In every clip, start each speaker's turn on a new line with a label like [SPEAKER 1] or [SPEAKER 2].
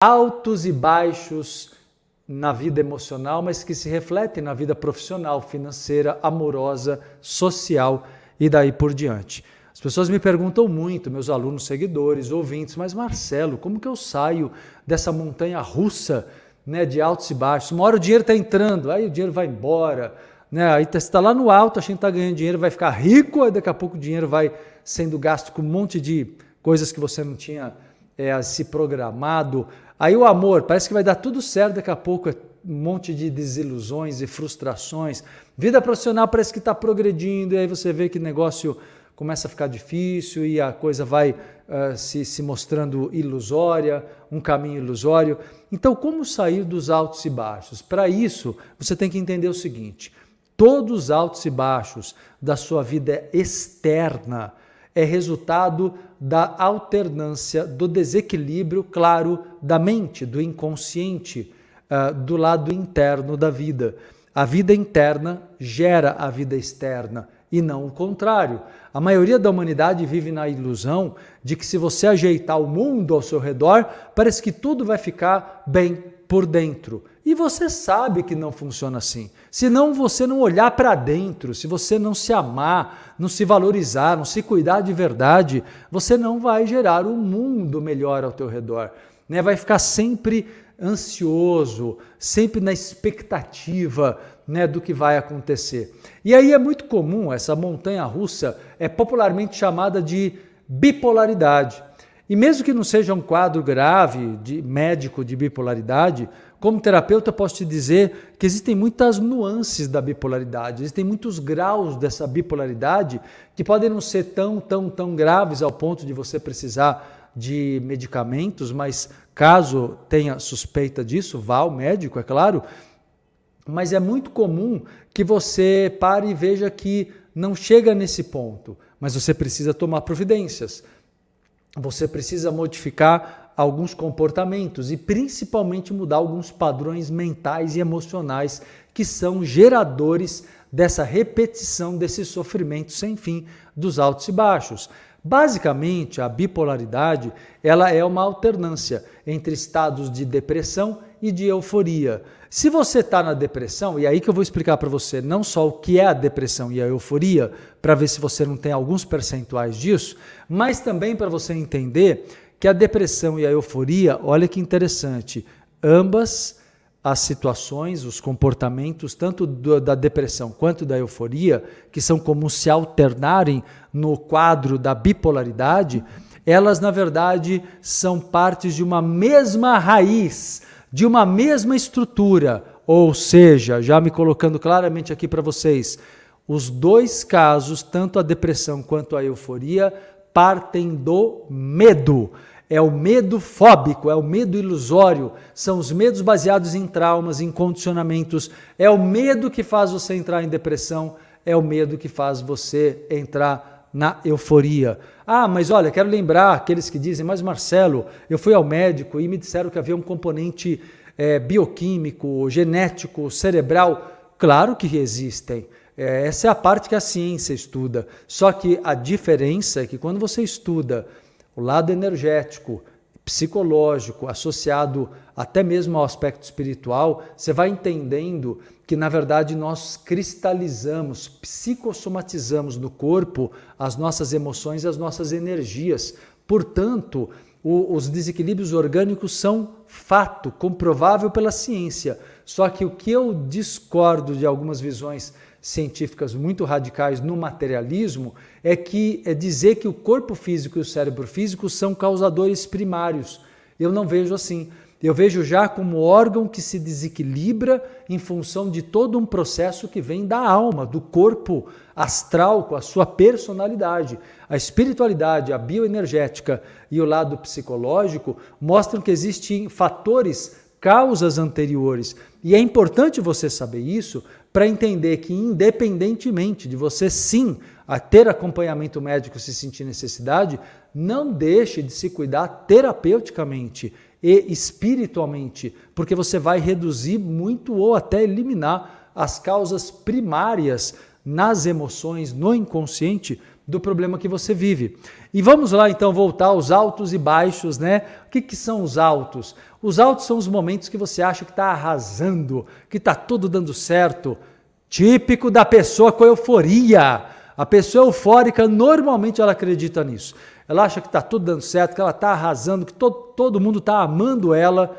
[SPEAKER 1] altos e baixos na vida emocional, mas que se refletem na vida profissional, financeira, amorosa, social e daí por diante. As pessoas me perguntam muito, meus alunos, seguidores, ouvintes, mas Marcelo, como que eu saio dessa montanha russa né, de altos e baixos? Uma hora o dinheiro está entrando, aí o dinheiro vai embora, né? aí você está lá no alto, achando que está ganhando dinheiro, vai ficar rico, aí daqui a pouco o dinheiro vai sendo gasto com um monte de coisas que você não tinha é, se programado. Aí o amor, parece que vai dar tudo certo daqui a pouco, é um monte de desilusões e frustrações. Vida profissional parece que está progredindo, e aí você vê que negócio começa a ficar difícil e a coisa vai uh, se, se mostrando ilusória, um caminho ilusório. Então, como sair dos altos e baixos? Para isso, você tem que entender o seguinte: todos os altos e baixos da sua vida externa é resultado da alternância, do desequilíbrio, claro, da mente, do inconsciente, uh, do lado interno da vida. A vida interna gera a vida externa e não o contrário. A maioria da humanidade vive na ilusão de que se você ajeitar o mundo ao seu redor, parece que tudo vai ficar bem por dentro. E você sabe que não funciona assim. Se não você não olhar para dentro, se você não se amar, não se valorizar, não se cuidar de verdade, você não vai gerar um mundo melhor ao teu redor. Né? Vai ficar sempre ansioso, sempre na expectativa né, do que vai acontecer. E aí é muito comum, essa montanha russa é popularmente chamada de bipolaridade. E mesmo que não seja um quadro grave de médico de bipolaridade, como terapeuta posso te dizer que existem muitas nuances da bipolaridade, existem muitos graus dessa bipolaridade que podem não ser tão, tão, tão graves ao ponto de você precisar de medicamentos, mas caso tenha suspeita disso, vá ao médico, é claro. Mas é muito comum que você pare e veja que não chega nesse ponto, mas você precisa tomar providências você precisa modificar alguns comportamentos e principalmente mudar alguns padrões mentais e emocionais que são geradores dessa repetição desse sofrimento sem fim dos altos e baixos. Basicamente, a bipolaridade, ela é uma alternância entre estados de depressão e de euforia. Se você está na depressão, e é aí que eu vou explicar para você não só o que é a depressão e a euforia, para ver se você não tem alguns percentuais disso, mas também para você entender que a depressão e a euforia, olha que interessante, ambas as situações, os comportamentos, tanto do, da depressão quanto da euforia, que são como se alternarem no quadro da bipolaridade, elas na verdade são partes de uma mesma raiz de uma mesma estrutura, ou seja, já me colocando claramente aqui para vocês, os dois casos, tanto a depressão quanto a euforia, partem do medo. É o medo fóbico, é o medo ilusório, são os medos baseados em traumas, em condicionamentos. É o medo que faz você entrar em depressão, é o medo que faz você entrar na euforia. Ah, mas olha, quero lembrar aqueles que dizem, mas Marcelo, eu fui ao médico e me disseram que havia um componente é, bioquímico, genético, cerebral. Claro que existem. É, essa é a parte que a ciência estuda. Só que a diferença é que quando você estuda o lado energético, psicológico, associado até mesmo ao aspecto espiritual, você vai entendendo que na verdade nós cristalizamos, psicossomatizamos no corpo as nossas emoções e as nossas energias. Portanto, o, os desequilíbrios orgânicos são fato, comprovável pela ciência. Só que o que eu discordo de algumas visões científicas muito radicais no materialismo é que é dizer que o corpo físico e o cérebro físico são causadores primários. Eu não vejo assim. Eu vejo já como órgão que se desequilibra em função de todo um processo que vem da alma, do corpo astral, com a sua personalidade. A espiritualidade, a bioenergética e o lado psicológico mostram que existem fatores, causas anteriores. E é importante você saber isso para entender que, independentemente de você sim a ter acompanhamento médico se sentir necessidade, não deixe de se cuidar terapeuticamente e espiritualmente, porque você vai reduzir muito ou até eliminar as causas primárias nas emoções, no inconsciente do problema que você vive. E vamos lá então voltar aos altos e baixos, né? O que, que são os altos? Os altos são os momentos que você acha que está arrasando, que está tudo dando certo. Típico da pessoa com euforia. A pessoa eufórica, normalmente ela acredita nisso. Ela acha que está tudo dando certo, que ela está arrasando, que todo, todo mundo está amando ela.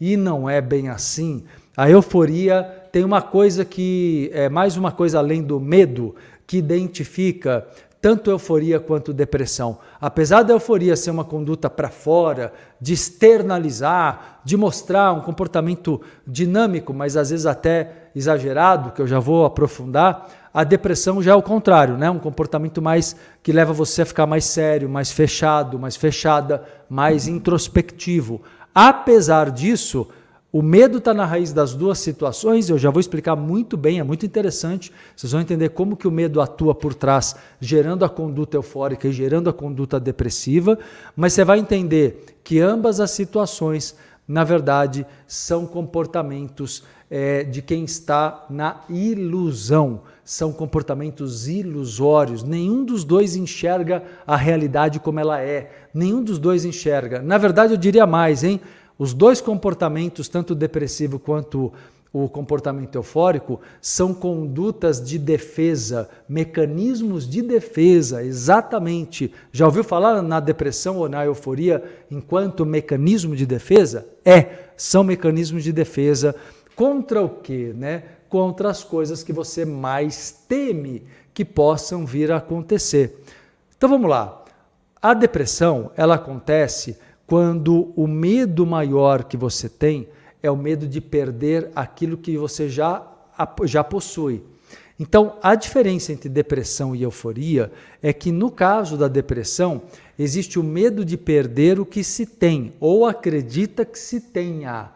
[SPEAKER 1] E não é bem assim. A euforia tem uma coisa que é mais uma coisa além do medo, que identifica tanto euforia quanto depressão. Apesar da euforia ser uma conduta para fora, de externalizar, de mostrar um comportamento dinâmico, mas às vezes até exagerado, que eu já vou aprofundar, a depressão já é o contrário, né? Um comportamento mais que leva você a ficar mais sério, mais fechado, mais fechada, mais introspectivo. Apesar disso, o medo está na raiz das duas situações, eu já vou explicar muito bem, é muito interessante. Vocês vão entender como que o medo atua por trás, gerando a conduta eufórica e gerando a conduta depressiva, mas você vai entender que ambas as situações, na verdade, são comportamentos é, de quem está na ilusão, são comportamentos ilusórios. Nenhum dos dois enxerga a realidade como ela é, nenhum dos dois enxerga. Na verdade, eu diria mais, hein? Os dois comportamentos, tanto o depressivo quanto o comportamento eufórico, são condutas de defesa, mecanismos de defesa, exatamente. Já ouviu falar na depressão ou na euforia enquanto mecanismo de defesa? É, são mecanismos de defesa contra o quê, né? Contra as coisas que você mais teme que possam vir a acontecer. Então vamos lá. A depressão, ela acontece quando o medo maior que você tem é o medo de perder aquilo que você já, já possui. Então, a diferença entre depressão e euforia é que, no caso da depressão, existe o medo de perder o que se tem ou acredita que se tenha.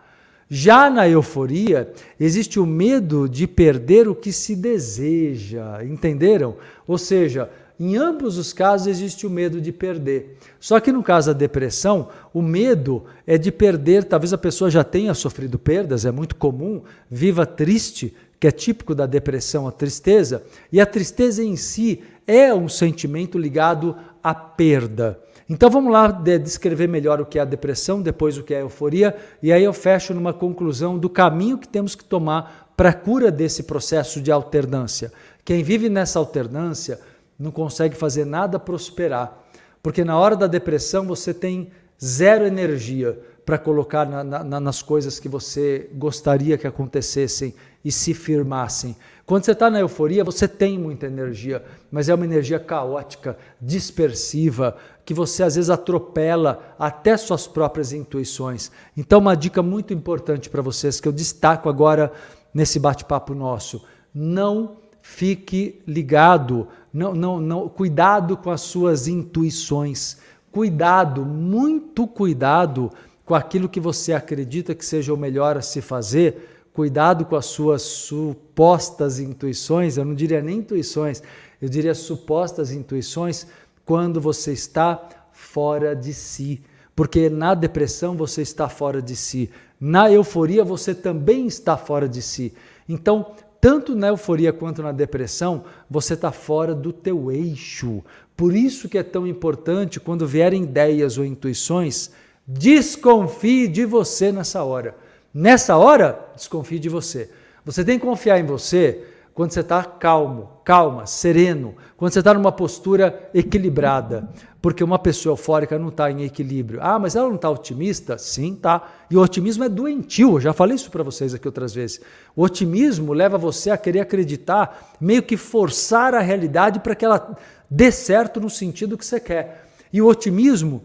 [SPEAKER 1] Já na euforia, existe o medo de perder o que se deseja. Entenderam? Ou seja, em ambos os casos existe o medo de perder. Só que no caso da depressão, o medo é de perder, talvez a pessoa já tenha sofrido perdas, é muito comum, viva triste, que é típico da depressão, a tristeza, e a tristeza em si é um sentimento ligado à perda. Então vamos lá descrever melhor o que é a depressão, depois o que é a euforia, e aí eu fecho numa conclusão do caminho que temos que tomar para a cura desse processo de alternância. Quem vive nessa alternância não consegue fazer nada prosperar. Porque na hora da depressão você tem zero energia para colocar na, na, nas coisas que você gostaria que acontecessem e se firmassem. Quando você está na euforia, você tem muita energia, mas é uma energia caótica, dispersiva, que você às vezes atropela até suas próprias intuições. Então, uma dica muito importante para vocês que eu destaco agora nesse bate-papo nosso: não fique ligado, não, não, não, cuidado com as suas intuições, cuidado, muito cuidado com aquilo que você acredita que seja o melhor a se fazer, cuidado com as suas supostas intuições, eu não diria nem intuições, eu diria supostas intuições, quando você está fora de si. Porque na depressão você está fora de si, na euforia você também está fora de si. Então, tanto na euforia quanto na depressão, você está fora do teu eixo. Por isso que é tão importante quando vierem ideias ou intuições, desconfie de você nessa hora. Nessa hora, desconfie de você. Você tem que confiar em você quando você está calmo, calma, sereno, quando você está numa postura equilibrada. Porque uma pessoa eufórica não está em equilíbrio. Ah, mas ela não está otimista? Sim, tá. E o otimismo é doentio, eu já falei isso para vocês aqui outras vezes. O otimismo leva você a querer acreditar, meio que forçar a realidade para que ela dê certo no sentido que você quer. E o otimismo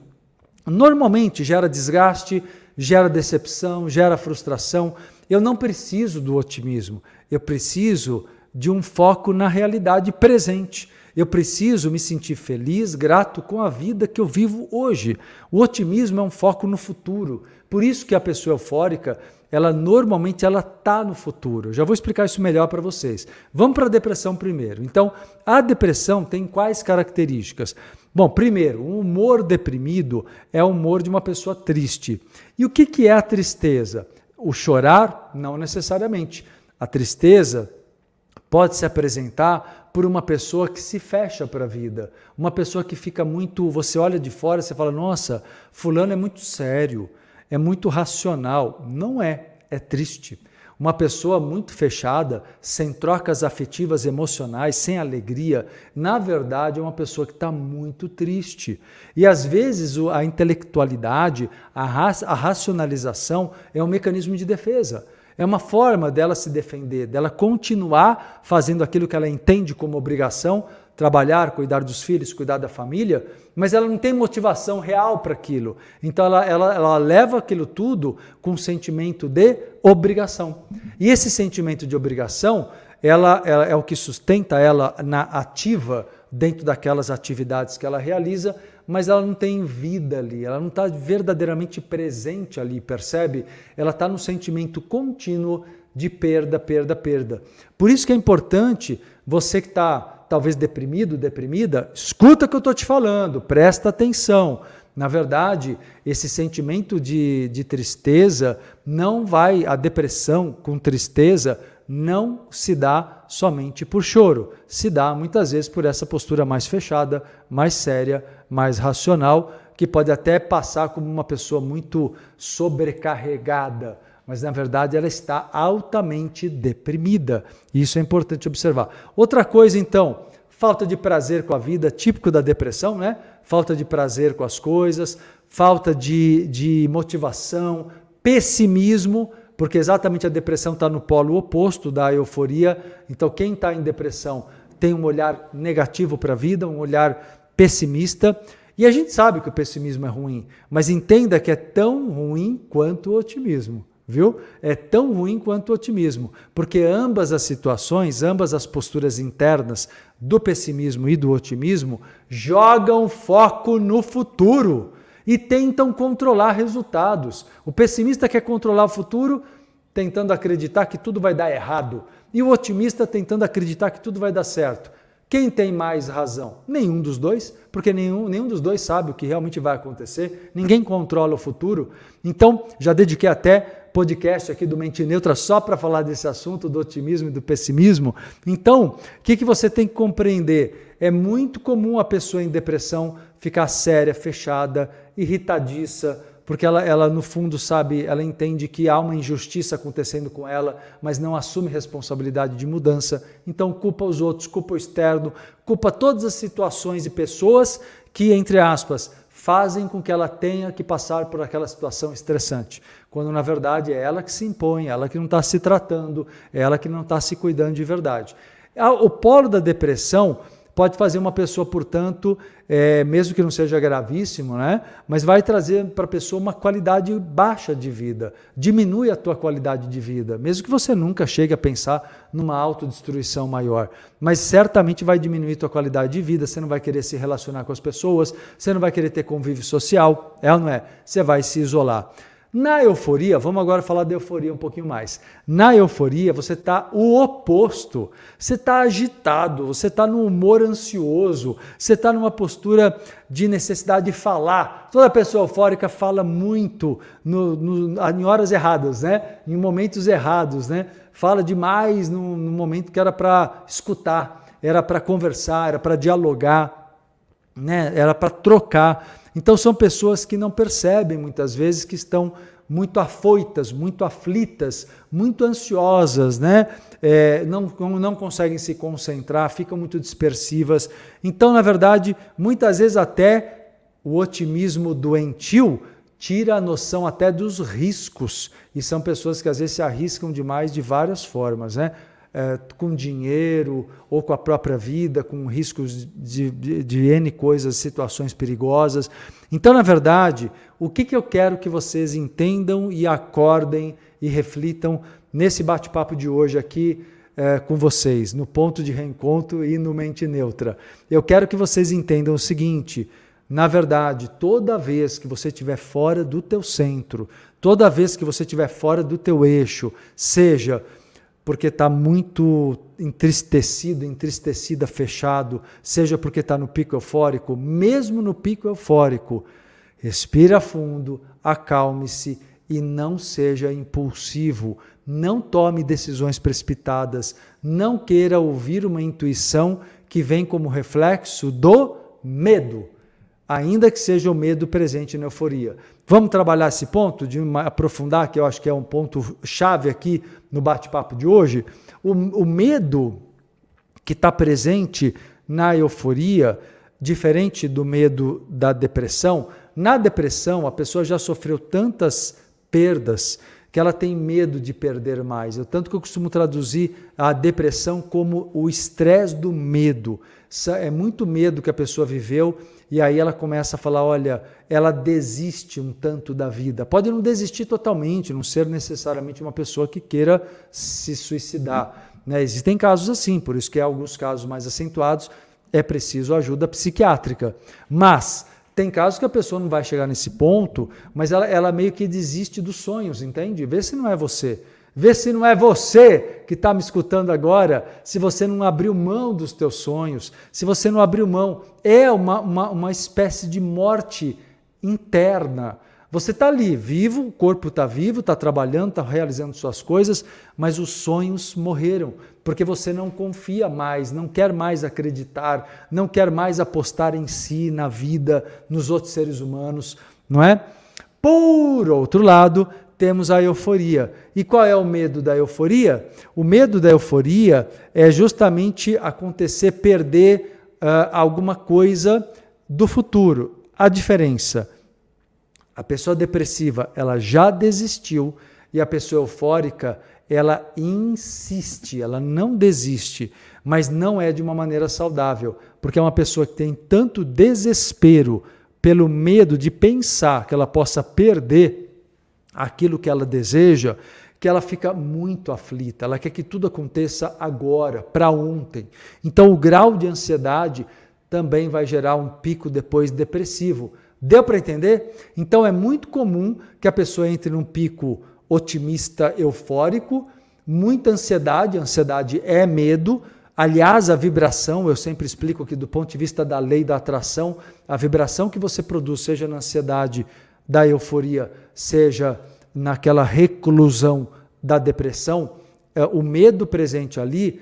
[SPEAKER 1] normalmente gera desgaste, gera decepção, gera frustração. Eu não preciso do otimismo, eu preciso de um foco na realidade presente. Eu preciso me sentir feliz, grato com a vida que eu vivo hoje. O otimismo é um foco no futuro. Por isso que a pessoa eufórica, ela normalmente ela tá no futuro. Eu já vou explicar isso melhor para vocês. Vamos para a depressão primeiro. Então, a depressão tem quais características? Bom, primeiro, o humor deprimido é o humor de uma pessoa triste. E o que, que é a tristeza? O chorar? Não necessariamente. A tristeza pode se apresentar por uma pessoa que se fecha para a vida, uma pessoa que fica muito. Você olha de fora e você fala, nossa, Fulano é muito sério, é muito racional. Não é, é triste. Uma pessoa muito fechada, sem trocas afetivas emocionais, sem alegria, na verdade é uma pessoa que está muito triste. E às vezes a intelectualidade, a, a racionalização é um mecanismo de defesa. É uma forma dela se defender, dela continuar fazendo aquilo que ela entende como obrigação, trabalhar, cuidar dos filhos, cuidar da família, mas ela não tem motivação real para aquilo. Então ela, ela, ela leva aquilo tudo com um sentimento de obrigação. E esse sentimento de obrigação, ela, ela é o que sustenta ela na ativa dentro daquelas atividades que ela realiza, mas ela não tem vida ali, ela não está verdadeiramente presente ali, percebe? Ela está no sentimento contínuo de perda, perda, perda. Por isso que é importante você que está talvez deprimido, deprimida, escuta o que eu estou te falando, presta atenção. Na verdade, esse sentimento de, de tristeza não vai, a depressão com tristeza não se dá somente por choro, se dá muitas vezes por essa postura mais fechada, mais séria, mais racional, que pode até passar como uma pessoa muito sobrecarregada, mas na verdade ela está altamente deprimida. Isso é importante observar. Outra coisa, então, falta de prazer com a vida, típico da depressão, né? Falta de prazer com as coisas, falta de, de motivação, pessimismo, porque exatamente a depressão está no polo oposto da euforia. Então, quem está em depressão tem um olhar negativo para a vida, um olhar pessimista. E a gente sabe que o pessimismo é ruim, mas entenda que é tão ruim quanto o otimismo viu? É tão ruim quanto o otimismo, porque ambas as situações, ambas as posturas internas do pessimismo e do otimismo jogam foco no futuro e tentam controlar resultados. O pessimista quer controlar o futuro, tentando acreditar que tudo vai dar errado, e o otimista tentando acreditar que tudo vai dar certo. Quem tem mais razão? Nenhum dos dois, porque nenhum, nenhum dos dois sabe o que realmente vai acontecer, ninguém controla o futuro. Então, já dediquei até podcast aqui do Mente Neutra só para falar desse assunto do otimismo e do pessimismo. Então, o que, que você tem que compreender? É muito comum a pessoa em depressão ficar séria, fechada, irritadiça, porque ela, ela no fundo sabe, ela entende que há uma injustiça acontecendo com ela, mas não assume responsabilidade de mudança. Então culpa os outros, culpa o externo, culpa todas as situações e pessoas que, entre aspas, fazem com que ela tenha que passar por aquela situação estressante, quando na verdade é ela que se impõe, ela que não está se tratando, é ela que não está se cuidando de verdade. O polo da depressão pode fazer uma pessoa, portanto, é, mesmo que não seja gravíssimo, né? mas vai trazer para a pessoa uma qualidade baixa de vida, diminui a tua qualidade de vida, mesmo que você nunca chegue a pensar numa autodestruição maior, mas certamente vai diminuir tua qualidade de vida, você não vai querer se relacionar com as pessoas, você não vai querer ter convívio social, é ou não é? Você vai se isolar. Na euforia, vamos agora falar da euforia um pouquinho mais. Na euforia, você está o oposto. Você está agitado, você está no humor ansioso, você está numa postura de necessidade de falar. Toda pessoa eufórica fala muito no, no, em horas erradas, né? em momentos errados. Né? Fala demais no, no momento que era para escutar, era para conversar, era para dialogar, né? era para trocar. Então são pessoas que não percebem muitas vezes que estão muito afoitas, muito aflitas, muito ansiosas, né? É, não, não conseguem se concentrar, ficam muito dispersivas. Então, na verdade, muitas vezes até o otimismo doentio tira a noção até dos riscos. E são pessoas que às vezes se arriscam demais de várias formas, né? É, com dinheiro ou com a própria vida, com riscos de, de, de, N coisas, situações perigosas. Então, na verdade, o que, que eu quero que vocês entendam e acordem e reflitam nesse bate-papo de hoje aqui é, com vocês, no ponto de reencontro e no mente neutra? Eu quero que vocês entendam o seguinte. Na verdade, toda vez que você estiver fora do teu centro, toda vez que você estiver fora do teu eixo, seja porque está muito entristecido, entristecida, fechado, seja porque está no pico eufórico, mesmo no pico eufórico, respira fundo, acalme-se e não seja impulsivo. Não tome decisões precipitadas. Não queira ouvir uma intuição que vem como reflexo do medo, ainda que seja o medo presente na euforia. Vamos trabalhar esse ponto, de aprofundar, que eu acho que é um ponto chave aqui no bate-papo de hoje. O, o medo que está presente na euforia, diferente do medo da depressão, na depressão a pessoa já sofreu tantas perdas que ela tem medo de perder mais. Eu, tanto que eu costumo traduzir a depressão como o estresse do medo. É muito medo que a pessoa viveu e aí ela começa a falar: olha, ela desiste um tanto da vida. Pode não desistir totalmente, não ser necessariamente uma pessoa que queira se suicidar. Né? Existem casos assim, por isso que em alguns casos mais acentuados é preciso ajuda psiquiátrica. Mas tem casos que a pessoa não vai chegar nesse ponto, mas ela, ela meio que desiste dos sonhos, entende? Vê se não é você. Vê se não é você que está me escutando agora, se você não abriu mão dos teus sonhos, se você não abriu mão. É uma, uma, uma espécie de morte interna. Você está ali, vivo, o corpo está vivo, está trabalhando, está realizando suas coisas, mas os sonhos morreram, porque você não confia mais, não quer mais acreditar, não quer mais apostar em si, na vida, nos outros seres humanos, não é? Por outro lado, temos a euforia. E qual é o medo da euforia? O medo da euforia é justamente acontecer, perder uh, alguma coisa do futuro. A diferença a pessoa depressiva, ela já desistiu e a pessoa eufórica, ela insiste, ela não desiste, mas não é de uma maneira saudável, porque é uma pessoa que tem tanto desespero pelo medo de pensar que ela possa perder aquilo que ela deseja, que ela fica muito aflita, ela quer que tudo aconteça agora, para ontem. Então, o grau de ansiedade também vai gerar um pico depois depressivo Deu para entender? Então é muito comum que a pessoa entre num pico otimista eufórico, muita ansiedade, ansiedade é medo. Aliás, a vibração, eu sempre explico aqui do ponto de vista da lei da atração, a vibração que você produz, seja na ansiedade da euforia, seja naquela reclusão da depressão, é, o medo presente ali,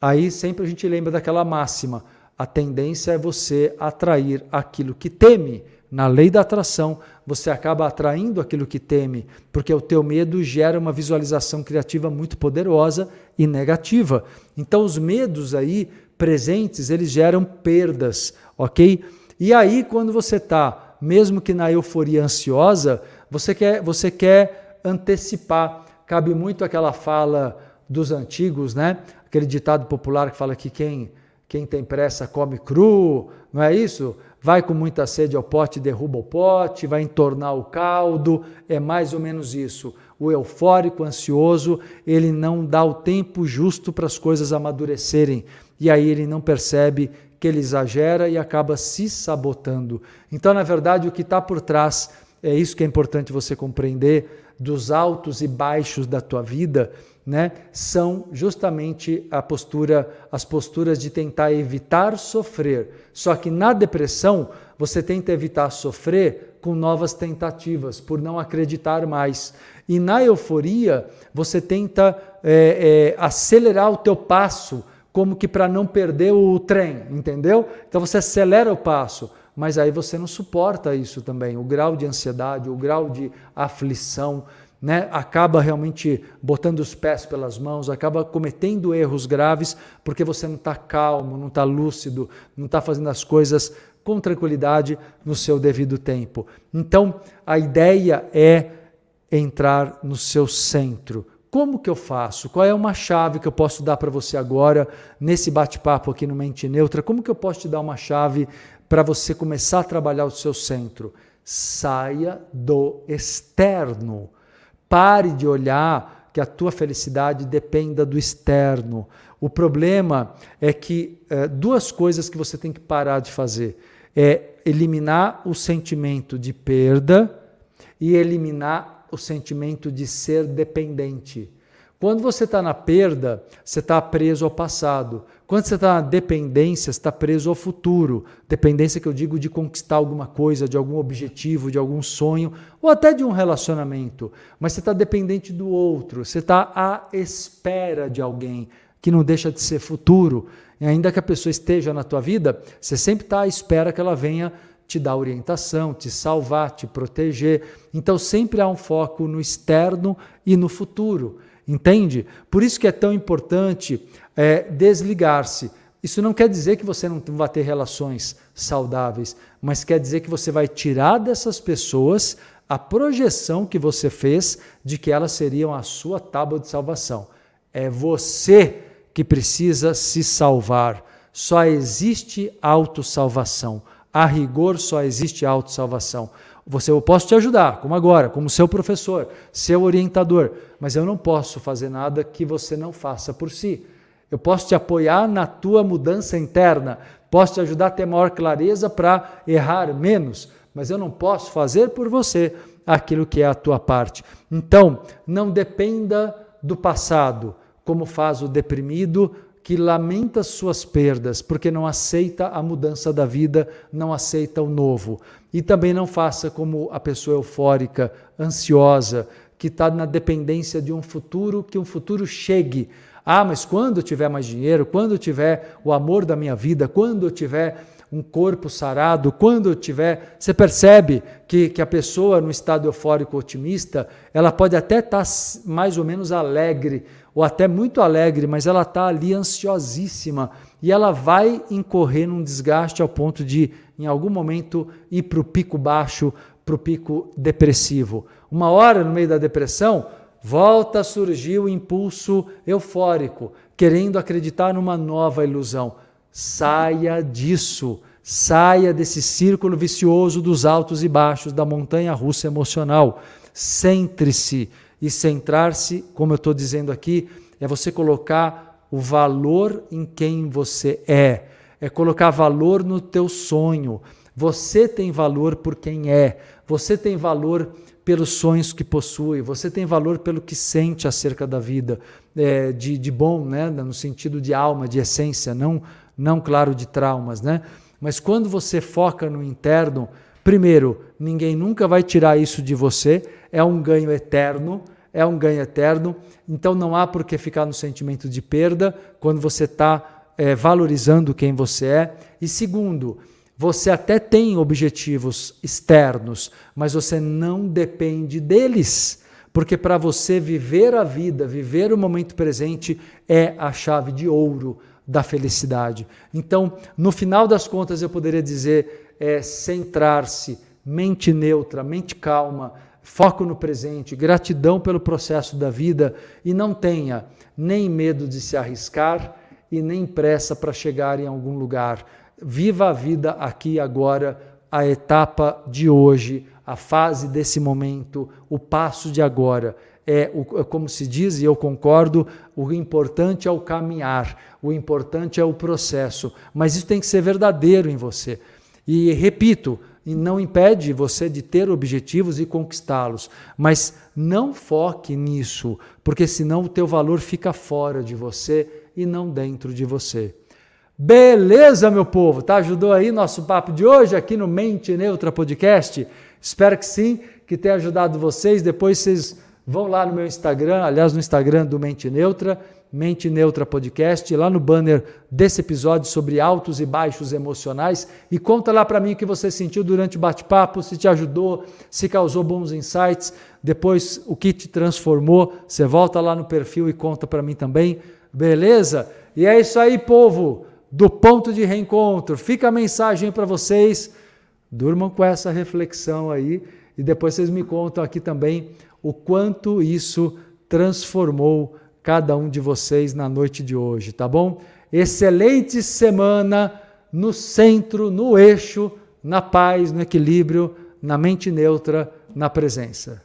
[SPEAKER 1] aí sempre a gente lembra daquela máxima: a tendência é você atrair aquilo que teme na lei da atração, você acaba atraindo aquilo que teme, porque o teu medo gera uma visualização criativa muito poderosa e negativa. Então os medos aí presentes, eles geram perdas, OK? E aí quando você está, mesmo que na euforia ansiosa, você quer você quer antecipar. Cabe muito aquela fala dos antigos, né? Aquele ditado popular que fala que quem quem tem pressa come cru, não é isso? Vai com muita sede ao pote, derruba o pote, vai entornar o caldo, é mais ou menos isso. O eufórico, ansioso, ele não dá o tempo justo para as coisas amadurecerem, e aí ele não percebe que ele exagera e acaba se sabotando. Então, na verdade, o que está por trás, é isso que é importante você compreender, dos altos e baixos da tua vida, né, são justamente a postura, as posturas de tentar evitar sofrer. Só que na depressão, você tenta evitar sofrer com novas tentativas, por não acreditar mais. E na euforia, você tenta é, é, acelerar o teu passo, como que para não perder o trem, entendeu? Então você acelera o passo, mas aí você não suporta isso também, o grau de ansiedade, o grau de aflição né, acaba realmente botando os pés pelas mãos, acaba cometendo erros graves porque você não está calmo, não está lúcido, não está fazendo as coisas com tranquilidade no seu devido tempo. Então, a ideia é entrar no seu centro. Como que eu faço? Qual é uma chave que eu posso dar para você agora nesse bate-papo aqui no Mente Neutra? Como que eu posso te dar uma chave para você começar a trabalhar o seu centro? Saia do externo Pare de olhar que a tua felicidade dependa do externo. O problema é que é, duas coisas que você tem que parar de fazer é eliminar o sentimento de perda e eliminar o sentimento de ser dependente. Quando você está na perda, você está preso ao passado. Quando você está na dependência, está preso ao futuro. Dependência que eu digo de conquistar alguma coisa, de algum objetivo, de algum sonho, ou até de um relacionamento. Mas você está dependente do outro, você está à espera de alguém, que não deixa de ser futuro. E ainda que a pessoa esteja na tua vida, você sempre está à espera que ela venha te dar orientação, te salvar, te proteger. Então sempre há um foco no externo e no futuro. Entende? Por isso que é tão importante é, desligar-se. Isso não quer dizer que você não vai ter relações saudáveis, mas quer dizer que você vai tirar dessas pessoas a projeção que você fez de que elas seriam a sua tábua de salvação. É você que precisa se salvar. Só existe autossalvação. A rigor só existe autossalvação. Você, eu posso te ajudar, como agora, como seu professor, seu orientador, mas eu não posso fazer nada que você não faça por si. Eu posso te apoiar na tua mudança interna, posso te ajudar a ter maior clareza para errar menos, mas eu não posso fazer por você aquilo que é a tua parte. Então, não dependa do passado, como faz o deprimido que lamenta suas perdas, porque não aceita a mudança da vida, não aceita o novo. E também não faça como a pessoa eufórica, ansiosa, que está na dependência de um futuro, que um futuro chegue. Ah, mas quando eu tiver mais dinheiro, quando eu tiver o amor da minha vida, quando eu tiver um corpo sarado, quando tiver. Você percebe que, que a pessoa no estado eufórico otimista, ela pode até estar tá mais ou menos alegre, ou até muito alegre, mas ela está ali ansiosíssima e ela vai incorrer num desgaste ao ponto de, em algum momento, ir para o pico baixo, para o pico depressivo. Uma hora no meio da depressão, volta a surgir o impulso eufórico, querendo acreditar numa nova ilusão. Saia disso, saia desse círculo vicioso dos altos e baixos da montanha russa emocional. Centre-se e centrar-se, como eu estou dizendo aqui, é você colocar o valor em quem você é, é colocar valor no teu sonho. Você tem valor por quem é, você tem valor pelos sonhos que possui, você tem valor pelo que sente acerca da vida, é, de, de bom, né? no sentido de alma, de essência, não, não claro, de traumas. Né? Mas quando você foca no interno, primeiro, ninguém nunca vai tirar isso de você, é um ganho eterno, é um ganho eterno, então não há por que ficar no sentimento de perda quando você está é, valorizando quem você é. E segundo, você até tem objetivos externos, mas você não depende deles. Porque para você viver a vida, viver o momento presente, é a chave de ouro da felicidade. Então, no final das contas, eu poderia dizer: é centrar-se, mente neutra, mente calma, foco no presente, gratidão pelo processo da vida e não tenha nem medo de se arriscar e nem pressa para chegar em algum lugar. Viva a vida aqui e agora, a etapa de hoje, a fase desse momento, o passo de agora. É, o, é como se diz, e eu concordo, o importante é o caminhar, o importante é o processo, mas isso tem que ser verdadeiro em você. E repito, não impede você de ter objetivos e conquistá-los, mas não foque nisso, porque senão o teu valor fica fora de você e não dentro de você. Beleza, meu povo? Tá ajudou aí nosso papo de hoje aqui no Mente Neutra Podcast? Espero que sim, que tenha ajudado vocês. Depois vocês vão lá no meu Instagram, aliás, no Instagram do Mente Neutra Mente Neutra Podcast, lá no banner desse episódio sobre altos e baixos emocionais e conta lá para mim o que você sentiu durante o bate-papo, se te ajudou, se causou bons insights, depois o que te transformou, você volta lá no perfil e conta para mim também, beleza? E é isso aí, povo, do ponto de reencontro. Fica a mensagem para vocês, durmam com essa reflexão aí e depois vocês me contam aqui também o quanto isso transformou cada um de vocês na noite de hoje, tá bom? Excelente semana no centro, no eixo, na paz, no equilíbrio, na mente neutra, na presença.